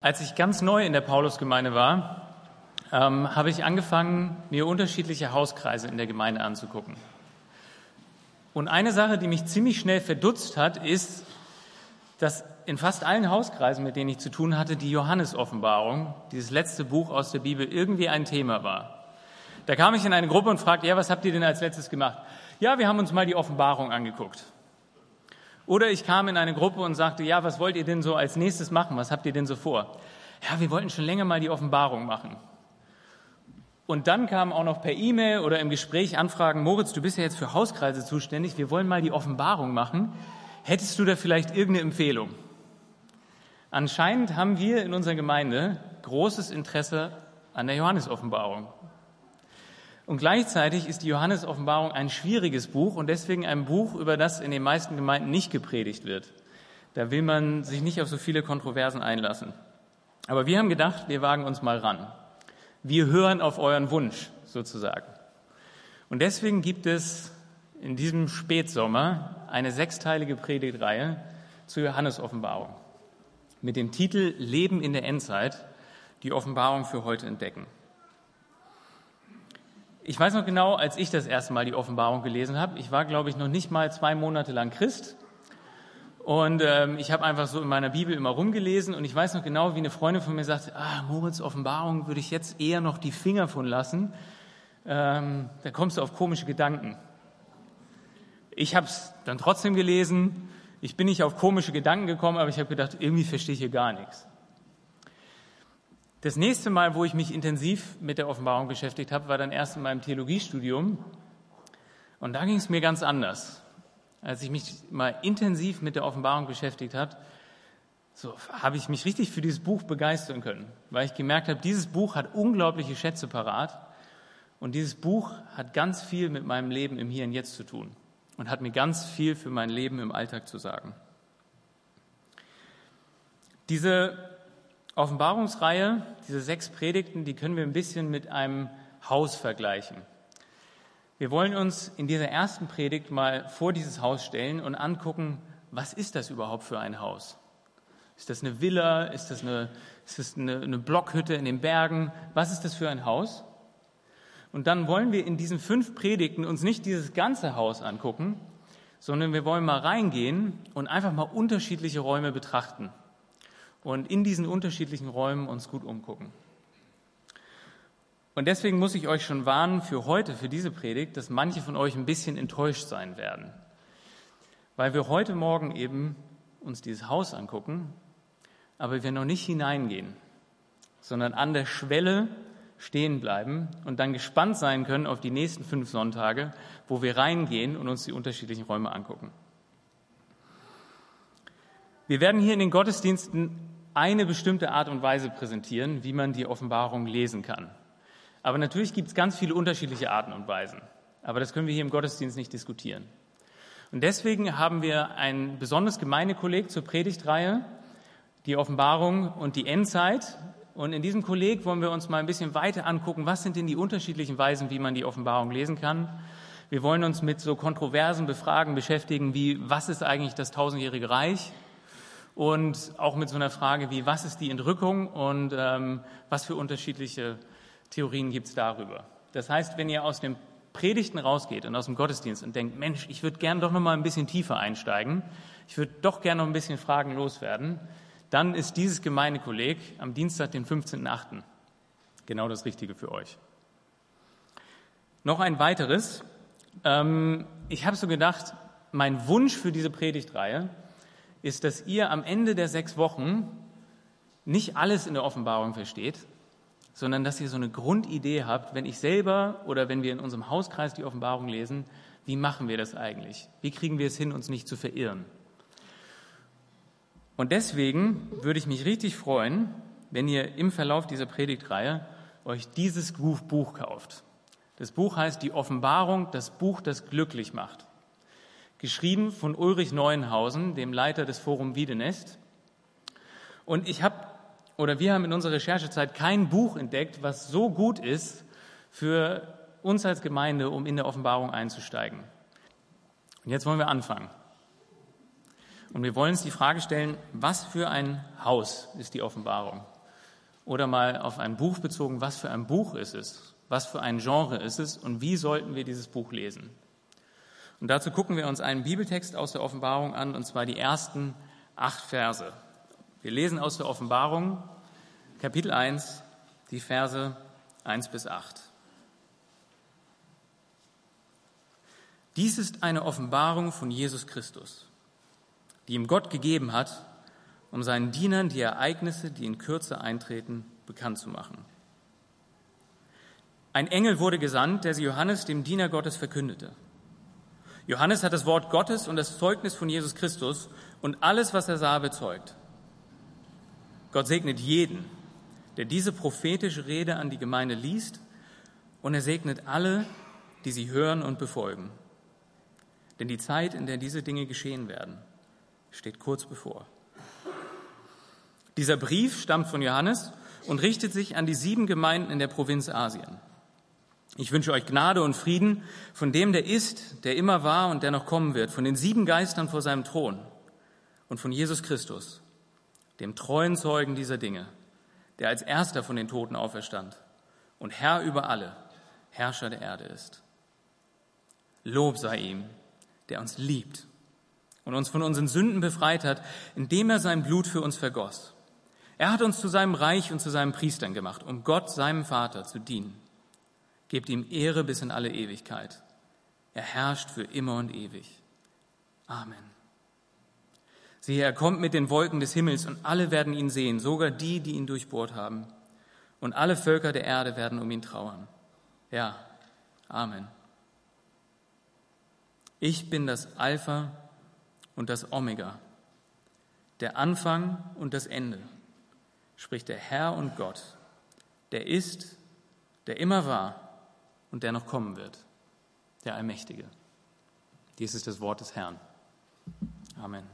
Als ich ganz neu in der Paulusgemeinde war, ähm, habe ich angefangen, mir unterschiedliche Hauskreise in der Gemeinde anzugucken. Und eine Sache, die mich ziemlich schnell verdutzt hat, ist, dass in fast allen Hauskreisen, mit denen ich zu tun hatte, die Johannes-Offenbarung, dieses letzte Buch aus der Bibel, irgendwie ein Thema war. Da kam ich in eine Gruppe und fragte, ja, was habt ihr denn als letztes gemacht? Ja, wir haben uns mal die Offenbarung angeguckt. Oder ich kam in eine Gruppe und sagte, ja, was wollt ihr denn so als nächstes machen? Was habt ihr denn so vor? Ja, wir wollten schon länger mal die Offenbarung machen. Und dann kamen auch noch per E-Mail oder im Gespräch Anfragen, Moritz, du bist ja jetzt für Hauskreise zuständig, wir wollen mal die Offenbarung machen. Hättest du da vielleicht irgendeine Empfehlung? Anscheinend haben wir in unserer Gemeinde großes Interesse an der Johannes-Offenbarung. Und gleichzeitig ist die Johannes-Offenbarung ein schwieriges Buch und deswegen ein Buch, über das in den meisten Gemeinden nicht gepredigt wird. Da will man sich nicht auf so viele Kontroversen einlassen. Aber wir haben gedacht, wir wagen uns mal ran. Wir hören auf euren Wunsch sozusagen. Und deswegen gibt es in diesem Spätsommer eine sechsteilige Predigtreihe zur Johannes-Offenbarung mit dem Titel Leben in der Endzeit, die Offenbarung für heute entdecken. Ich weiß noch genau, als ich das erste Mal die Offenbarung gelesen habe, ich war, glaube ich, noch nicht mal zwei Monate lang Christ. Und ähm, ich habe einfach so in meiner Bibel immer rumgelesen und ich weiß noch genau, wie eine Freundin von mir sagte, ah, Moritz, Offenbarung würde ich jetzt eher noch die Finger von lassen. Ähm, da kommst du auf komische Gedanken. Ich habe es dann trotzdem gelesen. Ich bin nicht auf komische Gedanken gekommen, aber ich habe gedacht, irgendwie verstehe ich hier gar nichts. Das nächste Mal, wo ich mich intensiv mit der Offenbarung beschäftigt habe, war dann erst in meinem Theologiestudium. Und da ging es mir ganz anders. Als ich mich mal intensiv mit der Offenbarung beschäftigt habe, so habe ich mich richtig für dieses Buch begeistern können, weil ich gemerkt habe, dieses Buch hat unglaubliche Schätze parat und dieses Buch hat ganz viel mit meinem Leben im Hier und Jetzt zu tun und hat mir ganz viel für mein Leben im Alltag zu sagen. Diese Offenbarungsreihe, diese sechs Predigten, die können wir ein bisschen mit einem Haus vergleichen. Wir wollen uns in dieser ersten Predigt mal vor dieses Haus stellen und angucken, was ist das überhaupt für ein Haus? Ist das eine Villa? Ist das eine, ist das eine, eine Blockhütte in den Bergen? Was ist das für ein Haus? Und dann wollen wir in diesen fünf Predigten uns nicht dieses ganze Haus angucken, sondern wir wollen mal reingehen und einfach mal unterschiedliche Räume betrachten und in diesen unterschiedlichen Räumen uns gut umgucken. Und deswegen muss ich euch schon warnen für heute, für diese Predigt, dass manche von euch ein bisschen enttäuscht sein werden, weil wir heute Morgen eben uns dieses Haus angucken, aber wir noch nicht hineingehen, sondern an der Schwelle stehen bleiben und dann gespannt sein können auf die nächsten fünf Sonntage, wo wir reingehen und uns die unterschiedlichen Räume angucken. Wir werden hier in den Gottesdiensten eine bestimmte Art und Weise präsentieren, wie man die Offenbarung lesen kann. Aber natürlich gibt es ganz viele unterschiedliche Arten und Weisen. Aber das können wir hier im Gottesdienst nicht diskutieren. Und deswegen haben wir ein besonderes Gemeindekolleg zur Predigtreihe, die Offenbarung und die Endzeit. Und in diesem Kolleg wollen wir uns mal ein bisschen weiter angucken, was sind denn die unterschiedlichen Weisen, wie man die Offenbarung lesen kann. Wir wollen uns mit so kontroversen Befragen beschäftigen, wie was ist eigentlich das tausendjährige Reich? Und auch mit so einer Frage wie, was ist die Entrückung und ähm, was für unterschiedliche Theorien gibt es darüber. Das heißt, wenn ihr aus den Predigten rausgeht und aus dem Gottesdienst und denkt, Mensch, ich würde gern doch noch mal ein bisschen tiefer einsteigen, ich würde doch gern noch ein bisschen Fragen loswerden, dann ist dieses Gemeindekolleg am Dienstag, den 15.8. genau das Richtige für euch. Noch ein weiteres. Ähm, ich habe so gedacht, mein Wunsch für diese Predigtreihe ist, dass ihr am Ende der sechs Wochen nicht alles in der Offenbarung versteht, sondern dass ihr so eine Grundidee habt, wenn ich selber oder wenn wir in unserem Hauskreis die Offenbarung lesen, wie machen wir das eigentlich? Wie kriegen wir es hin, uns nicht zu verirren? Und deswegen würde ich mich richtig freuen, wenn ihr im Verlauf dieser Predigtreihe euch dieses Buch kauft. Das Buch heißt Die Offenbarung, das Buch, das glücklich macht geschrieben von Ulrich Neuenhausen, dem Leiter des Forum Wiedenest. Und ich habe, oder wir haben in unserer Recherchezeit kein Buch entdeckt, was so gut ist für uns als Gemeinde, um in der Offenbarung einzusteigen. Und jetzt wollen wir anfangen. Und wir wollen uns die Frage stellen, was für ein Haus ist die Offenbarung? Oder mal auf ein Buch bezogen, was für ein Buch ist es? Was für ein Genre ist es? Und wie sollten wir dieses Buch lesen? Und dazu gucken wir uns einen Bibeltext aus der Offenbarung an, und zwar die ersten acht Verse. Wir lesen aus der Offenbarung, Kapitel 1, die Verse 1 bis 8. Dies ist eine Offenbarung von Jesus Christus, die ihm Gott gegeben hat, um seinen Dienern die Ereignisse, die in Kürze eintreten, bekannt zu machen. Ein Engel wurde gesandt, der sie Johannes, dem Diener Gottes, verkündete. Johannes hat das Wort Gottes und das Zeugnis von Jesus Christus und alles, was er sah, bezeugt. Gott segnet jeden, der diese prophetische Rede an die Gemeinde liest, und er segnet alle, die sie hören und befolgen. Denn die Zeit, in der diese Dinge geschehen werden, steht kurz bevor. Dieser Brief stammt von Johannes und richtet sich an die sieben Gemeinden in der Provinz Asien. Ich wünsche euch Gnade und Frieden von dem, der ist, der immer war und der noch kommen wird, von den sieben Geistern vor seinem Thron und von Jesus Christus, dem treuen Zeugen dieser Dinge, der als erster von den Toten auferstand und Herr über alle, Herrscher der Erde ist. Lob sei ihm, der uns liebt und uns von unseren Sünden befreit hat, indem er sein Blut für uns vergoss. Er hat uns zu seinem Reich und zu seinen Priestern gemacht, um Gott, seinem Vater, zu dienen. Gebt ihm Ehre bis in alle Ewigkeit. Er herrscht für immer und ewig. Amen. Siehe, er kommt mit den Wolken des Himmels und alle werden ihn sehen, sogar die, die ihn durchbohrt haben. Und alle Völker der Erde werden um ihn trauern. Ja, Amen. Ich bin das Alpha und das Omega, der Anfang und das Ende, spricht der Herr und Gott, der ist, der immer war und der noch kommen wird, der Allmächtige. Dies ist das Wort des Herrn. Amen.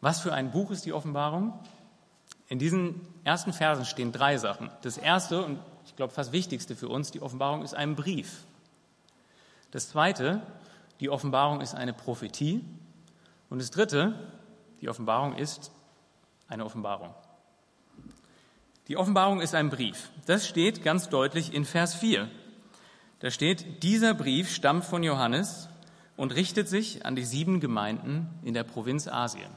Was für ein Buch ist die Offenbarung? In diesen ersten Versen stehen drei Sachen. Das erste und ich glaube fast wichtigste für uns, die Offenbarung ist ein Brief. Das zweite, die Offenbarung ist eine Prophetie. Und das dritte, die Offenbarung ist eine Offenbarung. Die Offenbarung ist ein Brief. Das steht ganz deutlich in Vers 4. Da steht, dieser Brief stammt von Johannes und richtet sich an die sieben Gemeinden in der Provinz Asien.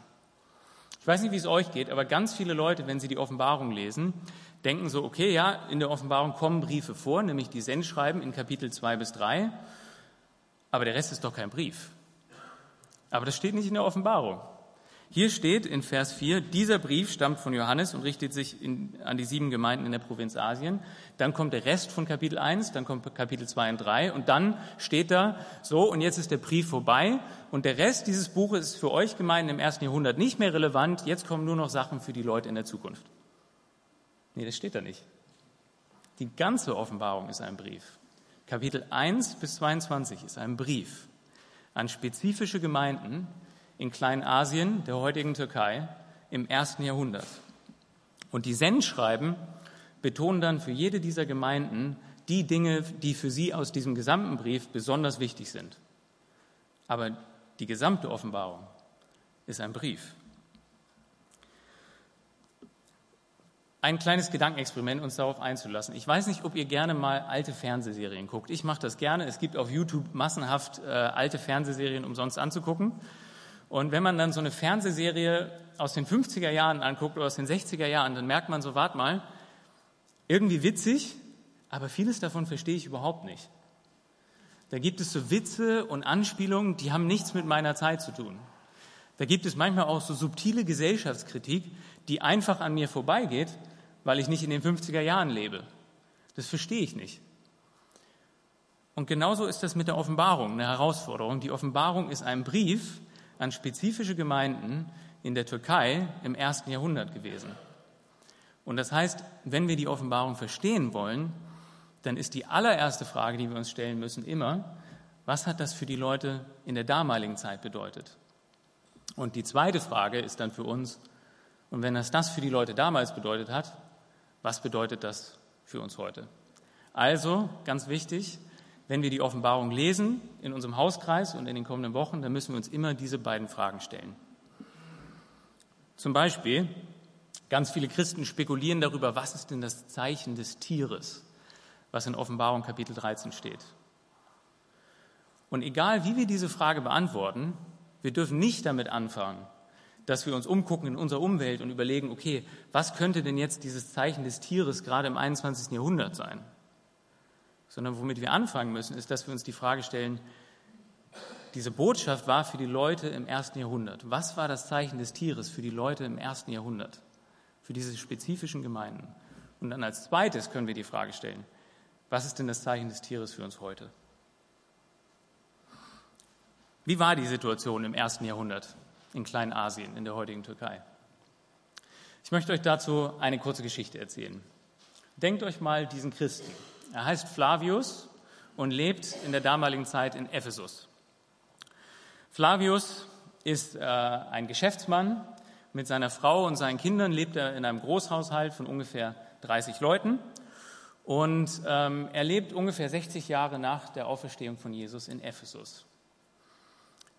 Ich weiß nicht, wie es euch geht, aber ganz viele Leute, wenn sie die Offenbarung lesen, denken so, okay, ja, in der Offenbarung kommen Briefe vor, nämlich die Sendschreiben in Kapitel 2 bis 3, aber der Rest ist doch kein Brief. Aber das steht nicht in der Offenbarung. Hier steht in Vers 4, dieser Brief stammt von Johannes und richtet sich in, an die sieben Gemeinden in der Provinz Asien. Dann kommt der Rest von Kapitel 1, dann kommt Kapitel 2 und 3 und dann steht da so, und jetzt ist der Brief vorbei und der Rest dieses Buches ist für euch Gemeinden im ersten Jahrhundert nicht mehr relevant, jetzt kommen nur noch Sachen für die Leute in der Zukunft. Nee, das steht da nicht. Die ganze Offenbarung ist ein Brief. Kapitel 1 bis 22 ist ein Brief an spezifische Gemeinden, in Kleinasien, der heutigen Türkei, im ersten Jahrhundert. Und die Sendschreiben betonen dann für jede dieser Gemeinden die Dinge, die für sie aus diesem gesamten Brief besonders wichtig sind. Aber die gesamte Offenbarung ist ein Brief. Ein kleines Gedankenexperiment, uns darauf einzulassen. Ich weiß nicht, ob ihr gerne mal alte Fernsehserien guckt. Ich mache das gerne. Es gibt auf YouTube massenhaft äh, alte Fernsehserien umsonst anzugucken. Und wenn man dann so eine Fernsehserie aus den 50er Jahren anguckt oder aus den 60er Jahren, dann merkt man so, warte mal, irgendwie witzig, aber vieles davon verstehe ich überhaupt nicht. Da gibt es so Witze und Anspielungen, die haben nichts mit meiner Zeit zu tun. Da gibt es manchmal auch so subtile Gesellschaftskritik, die einfach an mir vorbeigeht, weil ich nicht in den 50er Jahren lebe. Das verstehe ich nicht. Und genauso ist das mit der Offenbarung, eine Herausforderung. Die Offenbarung ist ein Brief, an spezifische Gemeinden in der Türkei im ersten Jahrhundert gewesen. Und das heißt, wenn wir die Offenbarung verstehen wollen, dann ist die allererste Frage, die wir uns stellen müssen, immer, was hat das für die Leute in der damaligen Zeit bedeutet? Und die zweite Frage ist dann für uns, und wenn das das für die Leute damals bedeutet hat, was bedeutet das für uns heute? Also, ganz wichtig, wenn wir die Offenbarung lesen in unserem Hauskreis und in den kommenden Wochen, dann müssen wir uns immer diese beiden Fragen stellen. Zum Beispiel, ganz viele Christen spekulieren darüber, was ist denn das Zeichen des Tieres, was in Offenbarung Kapitel 13 steht. Und egal, wie wir diese Frage beantworten, wir dürfen nicht damit anfangen, dass wir uns umgucken in unserer Umwelt und überlegen, okay, was könnte denn jetzt dieses Zeichen des Tieres gerade im 21. Jahrhundert sein? Sondern womit wir anfangen müssen, ist, dass wir uns die Frage stellen, diese Botschaft war für die Leute im ersten Jahrhundert. Was war das Zeichen des Tieres für die Leute im ersten Jahrhundert? Für diese spezifischen Gemeinden. Und dann als zweites können wir die Frage stellen, was ist denn das Zeichen des Tieres für uns heute? Wie war die Situation im ersten Jahrhundert in Kleinasien, in der heutigen Türkei? Ich möchte euch dazu eine kurze Geschichte erzählen. Denkt euch mal diesen Christen. Er heißt Flavius und lebt in der damaligen Zeit in Ephesus. Flavius ist äh, ein Geschäftsmann. Mit seiner Frau und seinen Kindern lebt er in einem Großhaushalt von ungefähr 30 Leuten. Und ähm, er lebt ungefähr 60 Jahre nach der Auferstehung von Jesus in Ephesus.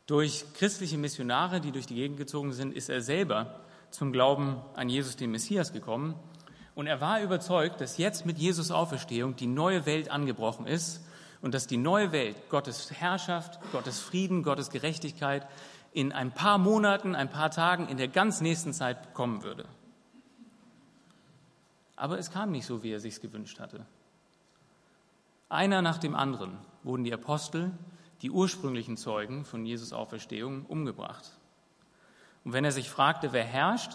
Durch christliche Missionare, die durch die Gegend gezogen sind, ist er selber zum Glauben an Jesus, den Messias, gekommen. Und er war überzeugt, dass jetzt mit Jesus Auferstehung die neue Welt angebrochen ist und dass die neue Welt, Gottes Herrschaft, Gottes Frieden, Gottes Gerechtigkeit in ein paar Monaten, ein paar Tagen, in der ganz nächsten Zeit kommen würde. Aber es kam nicht so, wie er sich gewünscht hatte. Einer nach dem anderen wurden die Apostel die ursprünglichen Zeugen von Jesus Auferstehung umgebracht. Und wenn er sich fragte, wer herrscht,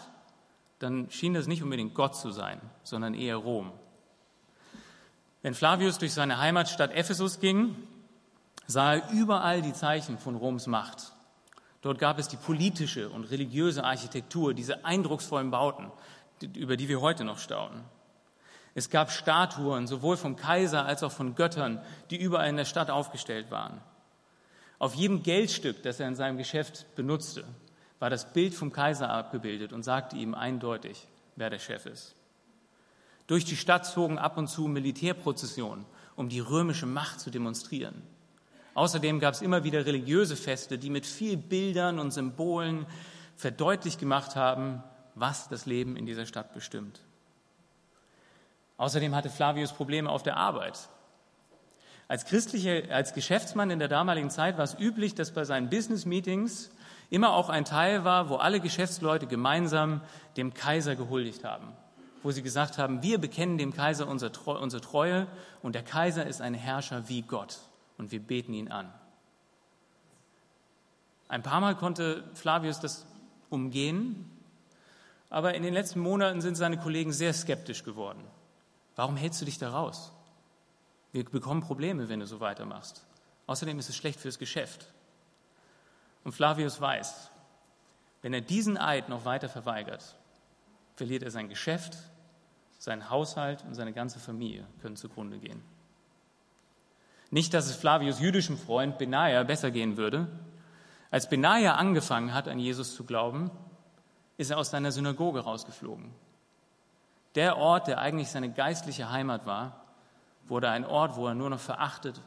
dann schien das nicht unbedingt Gott zu sein, sondern eher Rom. Wenn Flavius durch seine Heimatstadt Ephesus ging, sah er überall die Zeichen von Roms Macht. Dort gab es die politische und religiöse Architektur, diese eindrucksvollen Bauten, über die wir heute noch staunen. Es gab Statuen, sowohl vom Kaiser als auch von Göttern, die überall in der Stadt aufgestellt waren. Auf jedem Geldstück, das er in seinem Geschäft benutzte, war das Bild vom Kaiser abgebildet und sagte ihm eindeutig, wer der Chef ist. Durch die Stadt zogen ab und zu Militärprozessionen, um die römische Macht zu demonstrieren. Außerdem gab es immer wieder religiöse Feste, die mit viel Bildern und Symbolen verdeutlicht gemacht haben, was das Leben in dieser Stadt bestimmt. Außerdem hatte Flavius Probleme auf der Arbeit. Als, christliche, als Geschäftsmann in der damaligen Zeit war es üblich, dass bei seinen Business-Meetings immer auch ein Teil war, wo alle Geschäftsleute gemeinsam dem Kaiser gehuldigt haben. Wo sie gesagt haben, wir bekennen dem Kaiser unsere Treue und der Kaiser ist ein Herrscher wie Gott und wir beten ihn an. Ein paar Mal konnte Flavius das umgehen, aber in den letzten Monaten sind seine Kollegen sehr skeptisch geworden. Warum hältst du dich da raus? Wir bekommen Probleme, wenn du so weitermachst. Außerdem ist es schlecht fürs Geschäft. Und Flavius weiß, wenn er diesen Eid noch weiter verweigert, verliert er sein Geschäft, sein Haushalt und seine ganze Familie können zugrunde gehen. Nicht, dass es Flavius jüdischem Freund Benaja besser gehen würde. Als Benaja angefangen hat, an Jesus zu glauben, ist er aus seiner Synagoge rausgeflogen. Der Ort, der eigentlich seine geistliche Heimat war, wurde ein Ort, wo er nur noch verachtet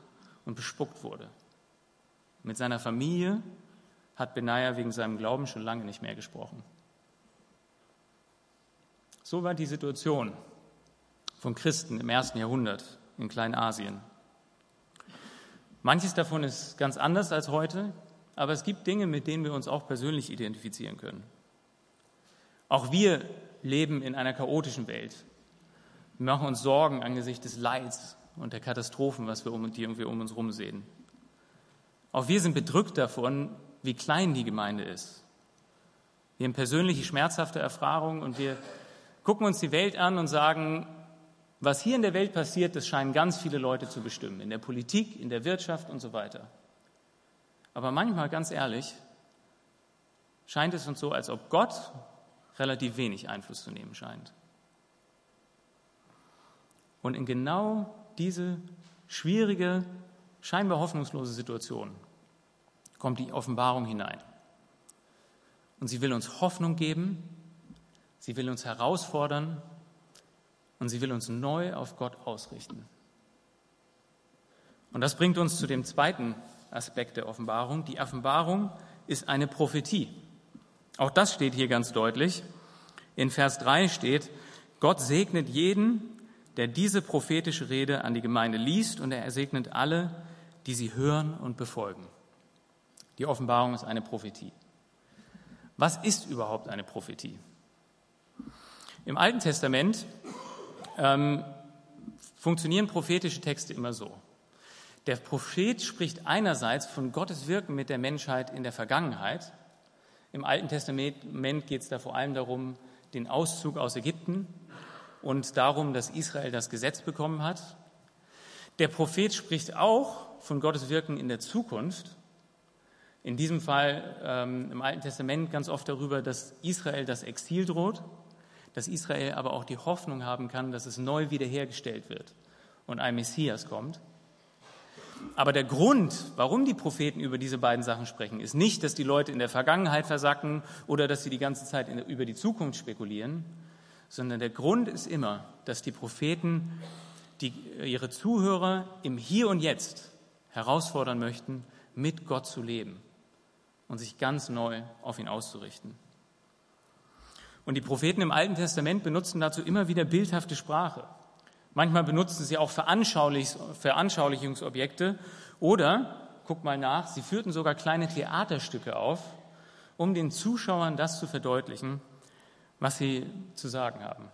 und bespuckt wurde. Mit seiner Familie hat Benaja wegen seinem Glauben schon lange nicht mehr gesprochen. So war die Situation von Christen im ersten Jahrhundert in Kleinasien. Manches davon ist ganz anders als heute, aber es gibt Dinge, mit denen wir uns auch persönlich identifizieren können. Auch wir leben in einer chaotischen Welt, wir machen uns Sorgen angesichts des Leids und der Katastrophen, was wir um, die irgendwie um uns herum sehen. Auch wir sind bedrückt davon, wie klein die Gemeinde ist. Wir haben persönliche schmerzhafte Erfahrungen und wir gucken uns die Welt an und sagen, was hier in der Welt passiert, das scheinen ganz viele Leute zu bestimmen, in der Politik, in der Wirtschaft und so weiter. Aber manchmal, ganz ehrlich, scheint es uns so, als ob Gott relativ wenig Einfluss zu nehmen scheint. Und in genau diese schwierige, scheinbar hoffnungslose Situation kommt die Offenbarung hinein. Und sie will uns Hoffnung geben, sie will uns herausfordern und sie will uns neu auf Gott ausrichten. Und das bringt uns zu dem zweiten Aspekt der Offenbarung. Die Offenbarung ist eine Prophetie. Auch das steht hier ganz deutlich. In Vers 3 steht, Gott segnet jeden, der diese prophetische Rede an die Gemeinde liest und er segnet alle, die sie hören und befolgen. Die Offenbarung ist eine Prophetie. Was ist überhaupt eine Prophetie? Im Alten Testament ähm, funktionieren prophetische Texte immer so. Der Prophet spricht einerseits von Gottes Wirken mit der Menschheit in der Vergangenheit. Im Alten Testament geht es da vor allem darum, den Auszug aus Ägypten und darum, dass Israel das Gesetz bekommen hat. Der Prophet spricht auch von Gottes Wirken in der Zukunft. In diesem Fall ähm, im Alten Testament ganz oft darüber, dass Israel das Exil droht, dass Israel aber auch die Hoffnung haben kann, dass es neu wiederhergestellt wird und ein Messias kommt. Aber der Grund, warum die Propheten über diese beiden Sachen sprechen, ist nicht, dass die Leute in der Vergangenheit versacken oder dass sie die ganze Zeit über die Zukunft spekulieren, sondern der Grund ist immer, dass die Propheten die, ihre Zuhörer im Hier und Jetzt herausfordern möchten, mit Gott zu leben und sich ganz neu auf ihn auszurichten. Und die Propheten im Alten Testament benutzen dazu immer wieder bildhafte Sprache. Manchmal benutzen sie auch Veranschaulichungsobjekte oder, guck mal nach, sie führten sogar kleine Theaterstücke auf, um den Zuschauern das zu verdeutlichen, was sie zu sagen haben.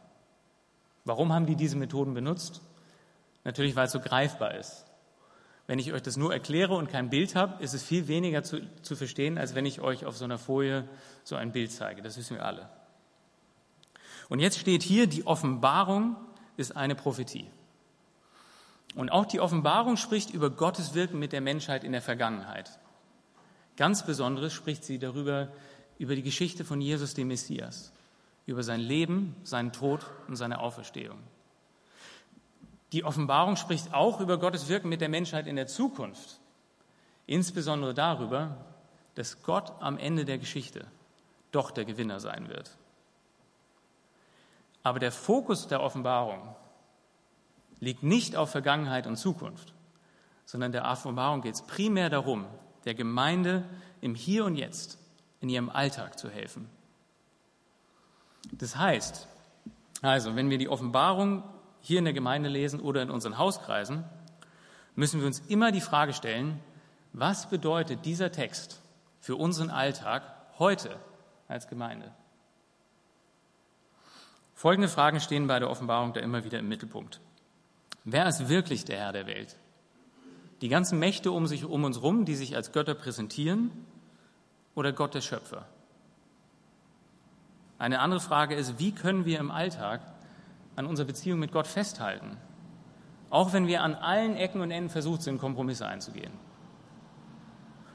Warum haben die diese Methoden benutzt? Natürlich, weil es so greifbar ist. Wenn ich euch das nur erkläre und kein Bild habe, ist es viel weniger zu, zu verstehen, als wenn ich euch auf so einer Folie so ein Bild zeige. Das wissen wir alle. Und jetzt steht hier, die Offenbarung ist eine Prophetie. Und auch die Offenbarung spricht über Gottes Wirken mit der Menschheit in der Vergangenheit. Ganz besonderes spricht sie darüber, über die Geschichte von Jesus, dem Messias, über sein Leben, seinen Tod und seine Auferstehung. Die Offenbarung spricht auch über Gottes Wirken mit der Menschheit in der Zukunft, insbesondere darüber, dass Gott am Ende der Geschichte doch der Gewinner sein wird. Aber der Fokus der Offenbarung liegt nicht auf Vergangenheit und Zukunft, sondern der Offenbarung geht es primär darum, der Gemeinde im Hier und Jetzt, in ihrem Alltag zu helfen. Das heißt, also, wenn wir die Offenbarung hier in der Gemeinde lesen oder in unseren Hauskreisen, müssen wir uns immer die Frage stellen, was bedeutet dieser Text für unseren Alltag heute als Gemeinde? Folgende Fragen stehen bei der Offenbarung da immer wieder im Mittelpunkt. Wer ist wirklich der Herr der Welt? Die ganzen Mächte um, sich, um uns herum, die sich als Götter präsentieren, oder Gott der Schöpfer? Eine andere Frage ist, wie können wir im Alltag an unserer Beziehung mit Gott festhalten, auch wenn wir an allen Ecken und Enden versucht sind, Kompromisse einzugehen?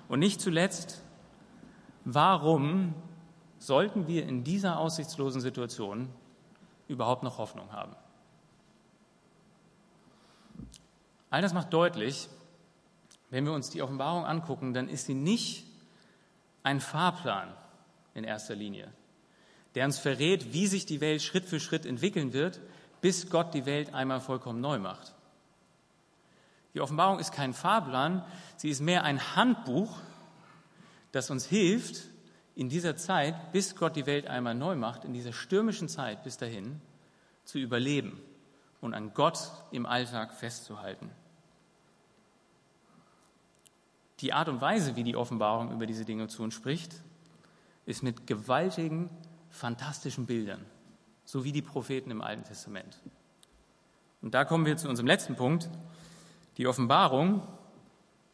Und nicht zuletzt, warum sollten wir in dieser aussichtslosen Situation überhaupt noch Hoffnung haben. All das macht deutlich, wenn wir uns die Offenbarung angucken, dann ist sie nicht ein Fahrplan in erster Linie, der uns verrät, wie sich die Welt Schritt für Schritt entwickeln wird, bis Gott die Welt einmal vollkommen neu macht. Die Offenbarung ist kein Fahrplan, sie ist mehr ein Handbuch, das uns hilft, in dieser Zeit, bis Gott die Welt einmal neu macht, in dieser stürmischen Zeit bis dahin, zu überleben und an Gott im Alltag festzuhalten. Die Art und Weise, wie die Offenbarung über diese Dinge zu uns spricht, ist mit gewaltigen, fantastischen Bildern, so wie die Propheten im Alten Testament. Und da kommen wir zu unserem letzten Punkt. Die Offenbarung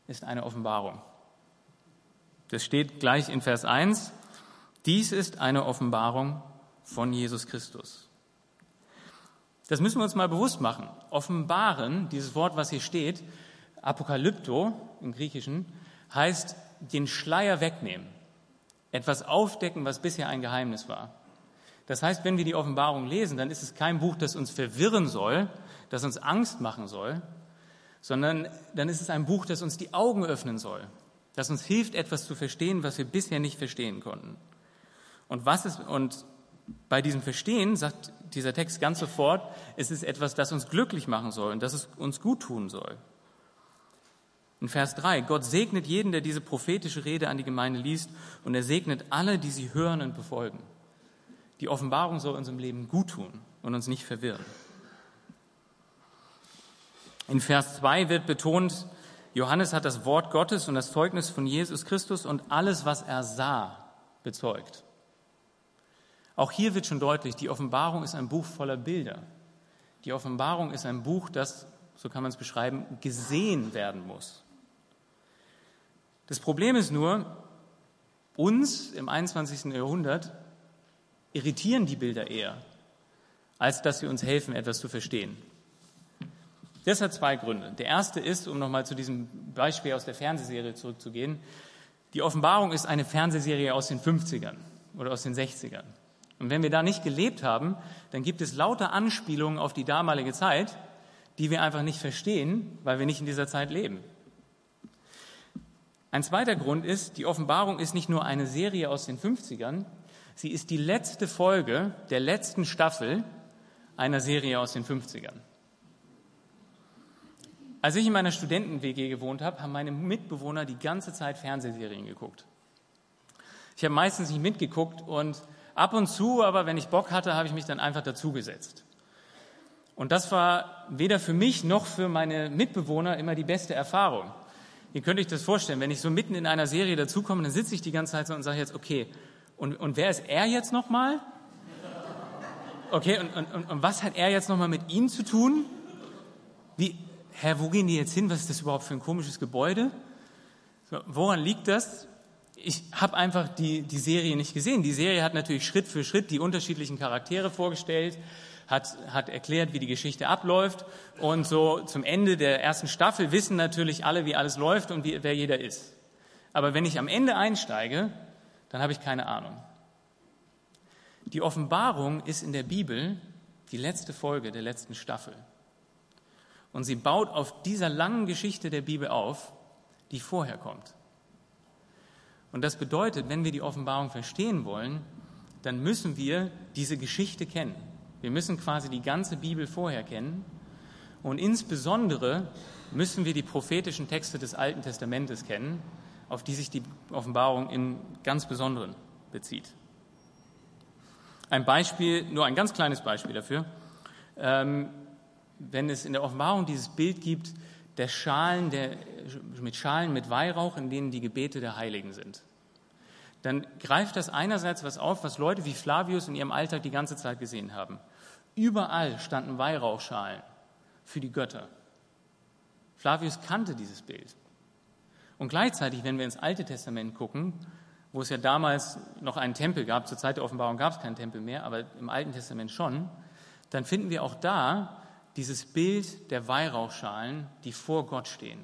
ist eine Offenbarung. Das steht gleich in Vers 1. Dies ist eine Offenbarung von Jesus Christus. Das müssen wir uns mal bewusst machen. Offenbaren, dieses Wort, was hier steht, Apokalypto im Griechischen, heißt den Schleier wegnehmen. Etwas aufdecken, was bisher ein Geheimnis war. Das heißt, wenn wir die Offenbarung lesen, dann ist es kein Buch, das uns verwirren soll, das uns Angst machen soll, sondern dann ist es ein Buch, das uns die Augen öffnen soll, das uns hilft, etwas zu verstehen, was wir bisher nicht verstehen konnten. Und was ist, und bei diesem Verstehen sagt dieser Text ganz sofort, es ist etwas, das uns glücklich machen soll und das es uns gut tun soll. In Vers 3, Gott segnet jeden, der diese prophetische Rede an die Gemeinde liest, und er segnet alle, die sie hören und befolgen. Die Offenbarung soll unserem Leben gut tun und uns nicht verwirren. In Vers 2 wird betont, Johannes hat das Wort Gottes und das Zeugnis von Jesus Christus und alles, was er sah, bezeugt. Auch hier wird schon deutlich, die Offenbarung ist ein Buch voller Bilder. Die Offenbarung ist ein Buch, das, so kann man es beschreiben, gesehen werden muss. Das Problem ist nur, uns im 21. Jahrhundert irritieren die Bilder eher, als dass sie uns helfen, etwas zu verstehen. Das hat zwei Gründe. Der erste ist, um nochmal zu diesem Beispiel aus der Fernsehserie zurückzugehen, die Offenbarung ist eine Fernsehserie aus den 50ern oder aus den 60ern. Und wenn wir da nicht gelebt haben, dann gibt es lauter Anspielungen auf die damalige Zeit, die wir einfach nicht verstehen, weil wir nicht in dieser Zeit leben. Ein zweiter Grund ist, die Offenbarung ist nicht nur eine Serie aus den 50ern, sie ist die letzte Folge der letzten Staffel einer Serie aus den 50ern. Als ich in meiner Studenten-WG gewohnt habe, haben meine Mitbewohner die ganze Zeit Fernsehserien geguckt. Ich habe meistens nicht mitgeguckt und ab und zu, aber wenn ich Bock hatte, habe ich mich dann einfach dazugesetzt. Und das war weder für mich noch für meine Mitbewohner immer die beste Erfahrung. Ihr könnt euch das vorstellen, wenn ich so mitten in einer Serie dazukomme, dann sitze ich die ganze Zeit so und sage jetzt, okay, und, und wer ist er jetzt nochmal? Okay, und, und, und was hat er jetzt nochmal mit ihm zu tun? Wie, hä, wo gehen die jetzt hin? Was ist das überhaupt für ein komisches Gebäude? So, woran liegt das? Ich habe einfach die, die Serie nicht gesehen. Die Serie hat natürlich Schritt für Schritt die unterschiedlichen Charaktere vorgestellt, hat, hat erklärt, wie die Geschichte abläuft. Und so zum Ende der ersten Staffel wissen natürlich alle, wie alles läuft und wie, wer jeder ist. Aber wenn ich am Ende einsteige, dann habe ich keine Ahnung. Die Offenbarung ist in der Bibel die letzte Folge der letzten Staffel. Und sie baut auf dieser langen Geschichte der Bibel auf, die vorher kommt. Und das bedeutet, wenn wir die Offenbarung verstehen wollen, dann müssen wir diese Geschichte kennen. Wir müssen quasi die ganze Bibel vorher kennen. Und insbesondere müssen wir die prophetischen Texte des Alten Testamentes kennen, auf die sich die Offenbarung im ganz Besonderen bezieht. Ein Beispiel, nur ein ganz kleines Beispiel dafür. Ähm, wenn es in der Offenbarung dieses Bild gibt, der Schalen, der, mit Schalen mit Weihrauch, in denen die Gebete der Heiligen sind, dann greift das einerseits was auf, was Leute wie Flavius in ihrem Alltag die ganze Zeit gesehen haben. Überall standen Weihrauchschalen für die Götter. Flavius kannte dieses Bild. Und gleichzeitig, wenn wir ins Alte Testament gucken, wo es ja damals noch einen Tempel gab, zur Zeit der Offenbarung gab es keinen Tempel mehr, aber im Alten Testament schon, dann finden wir auch da dieses Bild der Weihrauchschalen, die vor Gott stehen.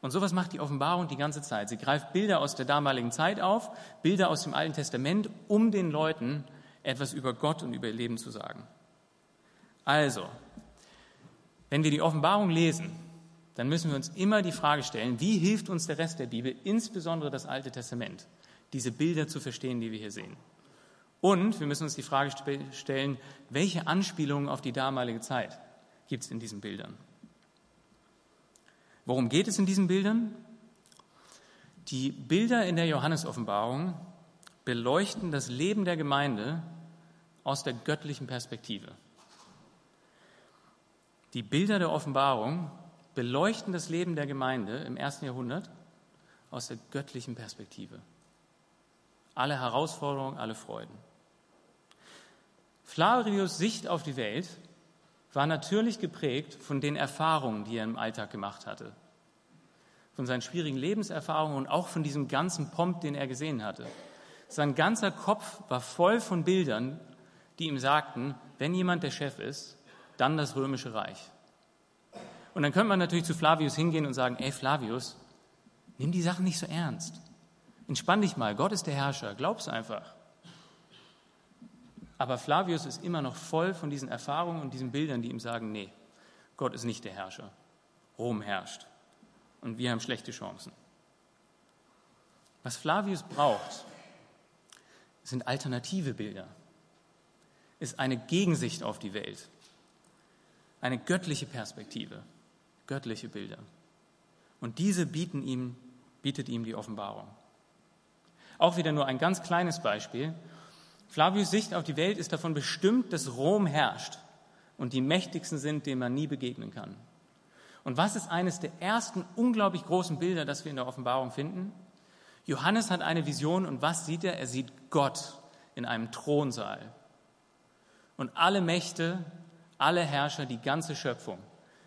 Und sowas macht die Offenbarung die ganze Zeit. Sie greift Bilder aus der damaligen Zeit auf, Bilder aus dem Alten Testament, um den Leuten etwas über Gott und über ihr Leben zu sagen. Also, wenn wir die Offenbarung lesen, dann müssen wir uns immer die Frage stellen, wie hilft uns der Rest der Bibel, insbesondere das Alte Testament, diese Bilder zu verstehen, die wir hier sehen. Und wir müssen uns die Frage stellen, welche Anspielungen auf die damalige Zeit gibt es in diesen Bildern? Worum geht es in diesen Bildern? Die Bilder in der Johannesoffenbarung beleuchten das Leben der Gemeinde aus der göttlichen Perspektive. Die Bilder der Offenbarung beleuchten das Leben der Gemeinde im ersten Jahrhundert aus der göttlichen Perspektive. Alle Herausforderungen, alle Freuden. Flavius Sicht auf die Welt war natürlich geprägt von den Erfahrungen, die er im Alltag gemacht hatte. Von seinen schwierigen Lebenserfahrungen und auch von diesem ganzen Pomp, den er gesehen hatte. Sein ganzer Kopf war voll von Bildern, die ihm sagten, wenn jemand der Chef ist, dann das römische Reich. Und dann könnte man natürlich zu Flavius hingehen und sagen, ey Flavius, nimm die Sachen nicht so ernst. Entspann dich mal, Gott ist der Herrscher, glaub's einfach. Aber Flavius ist immer noch voll von diesen Erfahrungen und diesen Bildern, die ihm sagen, nee, Gott ist nicht der Herrscher. Rom herrscht. Und wir haben schlechte Chancen. Was Flavius braucht, sind alternative Bilder, ist eine Gegensicht auf die Welt, eine göttliche Perspektive, göttliche Bilder. Und diese bieten ihm, bietet ihm die Offenbarung. Auch wieder nur ein ganz kleines Beispiel. Flavius Sicht auf die Welt ist davon bestimmt, dass Rom herrscht und die mächtigsten sind, denen man nie begegnen kann. Und was ist eines der ersten unglaublich großen Bilder, das wir in der Offenbarung finden? Johannes hat eine Vision und was sieht er? Er sieht Gott in einem Thronsaal. Und alle Mächte, alle Herrscher, die ganze Schöpfung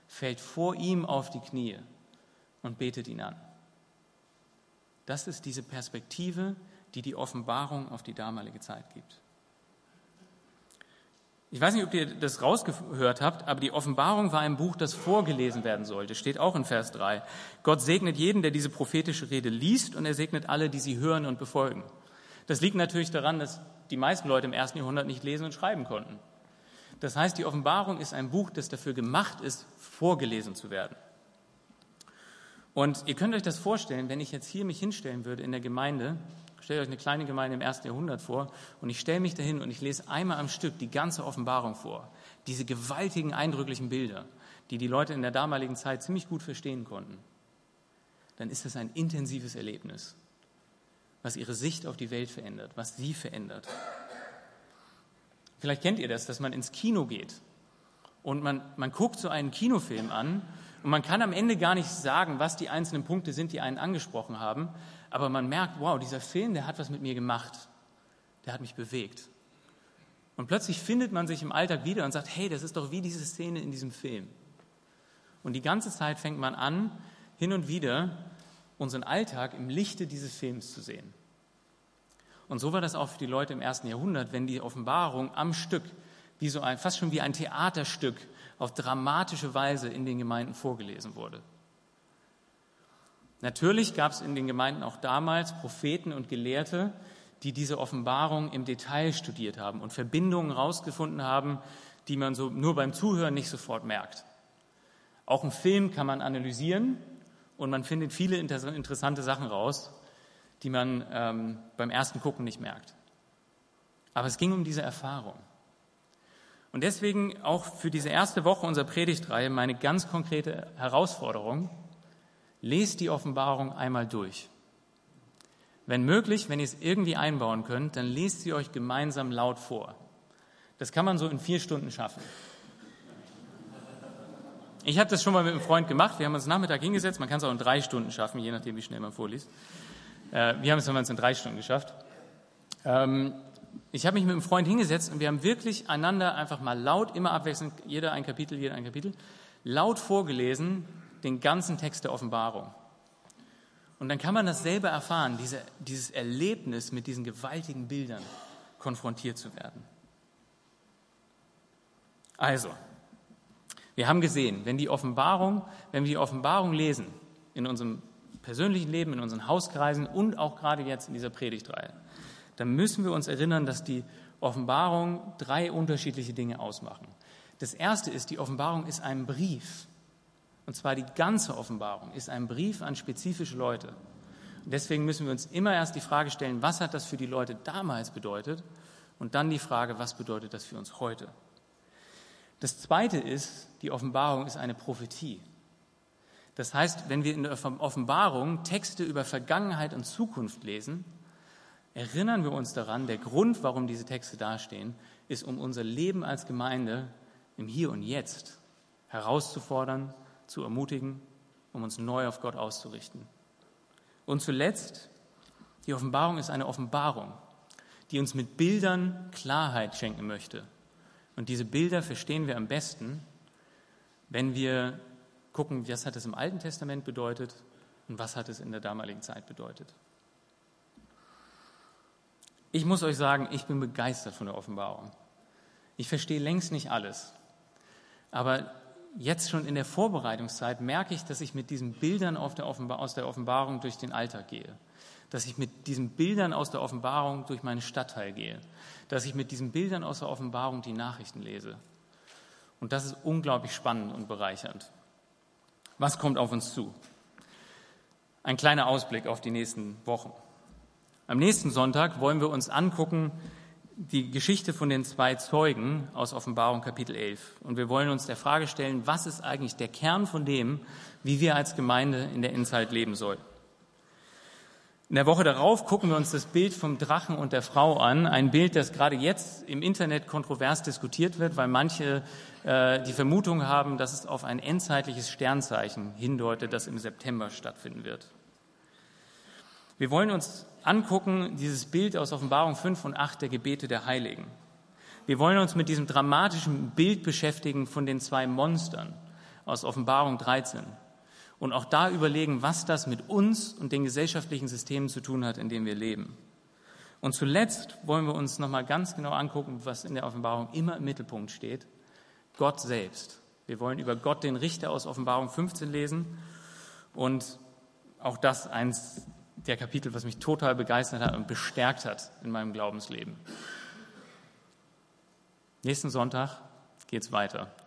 fällt vor ihm auf die Knie und betet ihn an. Das ist diese Perspektive, die die Offenbarung auf die damalige Zeit gibt. Ich weiß nicht, ob ihr das rausgehört habt, aber die Offenbarung war ein Buch, das vorgelesen werden sollte. Steht auch in Vers 3. Gott segnet jeden, der diese prophetische Rede liest, und er segnet alle, die sie hören und befolgen. Das liegt natürlich daran, dass die meisten Leute im ersten Jahrhundert nicht lesen und schreiben konnten. Das heißt, die Offenbarung ist ein Buch, das dafür gemacht ist, vorgelesen zu werden. Und ihr könnt euch das vorstellen, wenn ich jetzt hier mich hinstellen würde in der Gemeinde Stellt euch eine kleine Gemeinde im ersten Jahrhundert vor und ich stelle mich dahin und ich lese einmal am Stück die ganze Offenbarung vor. Diese gewaltigen, eindrücklichen Bilder, die die Leute in der damaligen Zeit ziemlich gut verstehen konnten. Dann ist das ein intensives Erlebnis, was ihre Sicht auf die Welt verändert, was sie verändert. Vielleicht kennt ihr das, dass man ins Kino geht und man, man guckt so einen Kinofilm an und man kann am Ende gar nicht sagen, was die einzelnen Punkte sind, die einen angesprochen haben, aber man merkt, wow, dieser Film, der hat was mit mir gemacht. Der hat mich bewegt. Und plötzlich findet man sich im Alltag wieder und sagt, hey, das ist doch wie diese Szene in diesem Film. Und die ganze Zeit fängt man an, hin und wieder unseren Alltag im Lichte dieses Films zu sehen. Und so war das auch für die Leute im ersten Jahrhundert, wenn die Offenbarung am Stück, wie so ein, fast schon wie ein Theaterstück, auf dramatische Weise in den Gemeinden vorgelesen wurde. Natürlich gab es in den Gemeinden auch damals Propheten und Gelehrte, die diese Offenbarung im Detail studiert haben und Verbindungen herausgefunden haben, die man so nur beim Zuhören nicht sofort merkt. Auch einen Film kann man analysieren und man findet viele interessante Sachen raus, die man ähm, beim ersten Gucken nicht merkt. Aber es ging um diese Erfahrung. Und deswegen auch für diese erste Woche unserer Predigtreihe meine ganz konkrete Herausforderung, Lest die Offenbarung einmal durch. Wenn möglich, wenn ihr es irgendwie einbauen könnt, dann lest sie euch gemeinsam laut vor. Das kann man so in vier Stunden schaffen. Ich habe das schon mal mit einem Freund gemacht. Wir haben uns Nachmittag hingesetzt. Man kann es auch in drei Stunden schaffen, je nachdem, wie schnell man vorliest. Äh, wir haben es damals in drei Stunden geschafft. Ähm, ich habe mich mit einem Freund hingesetzt und wir haben wirklich einander einfach mal laut, immer abwechselnd, jeder ein Kapitel, jeder ein Kapitel, laut vorgelesen, den ganzen Text der Offenbarung. Und dann kann man dasselbe erfahren, diese, dieses Erlebnis mit diesen gewaltigen Bildern konfrontiert zu werden. Also, wir haben gesehen, wenn die Offenbarung, wenn wir die Offenbarung lesen, in unserem persönlichen Leben, in unseren Hauskreisen und auch gerade jetzt in dieser Predigtreihe, dann müssen wir uns erinnern, dass die Offenbarung drei unterschiedliche Dinge ausmachen. Das erste ist, die Offenbarung ist ein Brief. Und zwar die ganze Offenbarung ist ein Brief an spezifische Leute. Und deswegen müssen wir uns immer erst die Frage stellen, was hat das für die Leute damals bedeutet? Und dann die Frage, was bedeutet das für uns heute? Das Zweite ist, die Offenbarung ist eine Prophetie. Das heißt, wenn wir in der Offenbarung Texte über Vergangenheit und Zukunft lesen, erinnern wir uns daran, der Grund, warum diese Texte dastehen, ist, um unser Leben als Gemeinde im Hier und Jetzt herauszufordern zu ermutigen, um uns neu auf Gott auszurichten. Und zuletzt, die Offenbarung ist eine Offenbarung, die uns mit Bildern Klarheit schenken möchte. Und diese Bilder verstehen wir am besten, wenn wir gucken, was hat es im Alten Testament bedeutet und was hat es in der damaligen Zeit bedeutet. Ich muss euch sagen, ich bin begeistert von der Offenbarung. Ich verstehe längst nicht alles, aber jetzt schon in der Vorbereitungszeit merke ich, dass ich mit diesen Bildern der aus der Offenbarung durch den Alltag gehe. Dass ich mit diesen Bildern aus der Offenbarung durch meinen Stadtteil gehe. Dass ich mit diesen Bildern aus der Offenbarung die Nachrichten lese. Und das ist unglaublich spannend und bereichernd. Was kommt auf uns zu? Ein kleiner Ausblick auf die nächsten Wochen. Am nächsten Sonntag wollen wir uns angucken, die Geschichte von den zwei Zeugen aus Offenbarung Kapitel 11. Und wir wollen uns der Frage stellen, was ist eigentlich der Kern von dem, wie wir als Gemeinde in der Endzeit leben sollen. In der Woche darauf gucken wir uns das Bild vom Drachen und der Frau an. Ein Bild, das gerade jetzt im Internet kontrovers diskutiert wird, weil manche äh, die Vermutung haben, dass es auf ein endzeitliches Sternzeichen hindeutet, das im September stattfinden wird. Wir wollen uns angucken, dieses Bild aus Offenbarung 5 und 8 der Gebete der Heiligen. Wir wollen uns mit diesem dramatischen Bild beschäftigen von den zwei Monstern aus Offenbarung 13 und auch da überlegen, was das mit uns und den gesellschaftlichen Systemen zu tun hat, in denen wir leben. Und zuletzt wollen wir uns nochmal ganz genau angucken, was in der Offenbarung immer im Mittelpunkt steht. Gott selbst. Wir wollen über Gott den Richter aus Offenbarung 15 lesen und auch das eins der Kapitel, was mich total begeistert hat und bestärkt hat in meinem Glaubensleben. Nächsten Sonntag geht's weiter.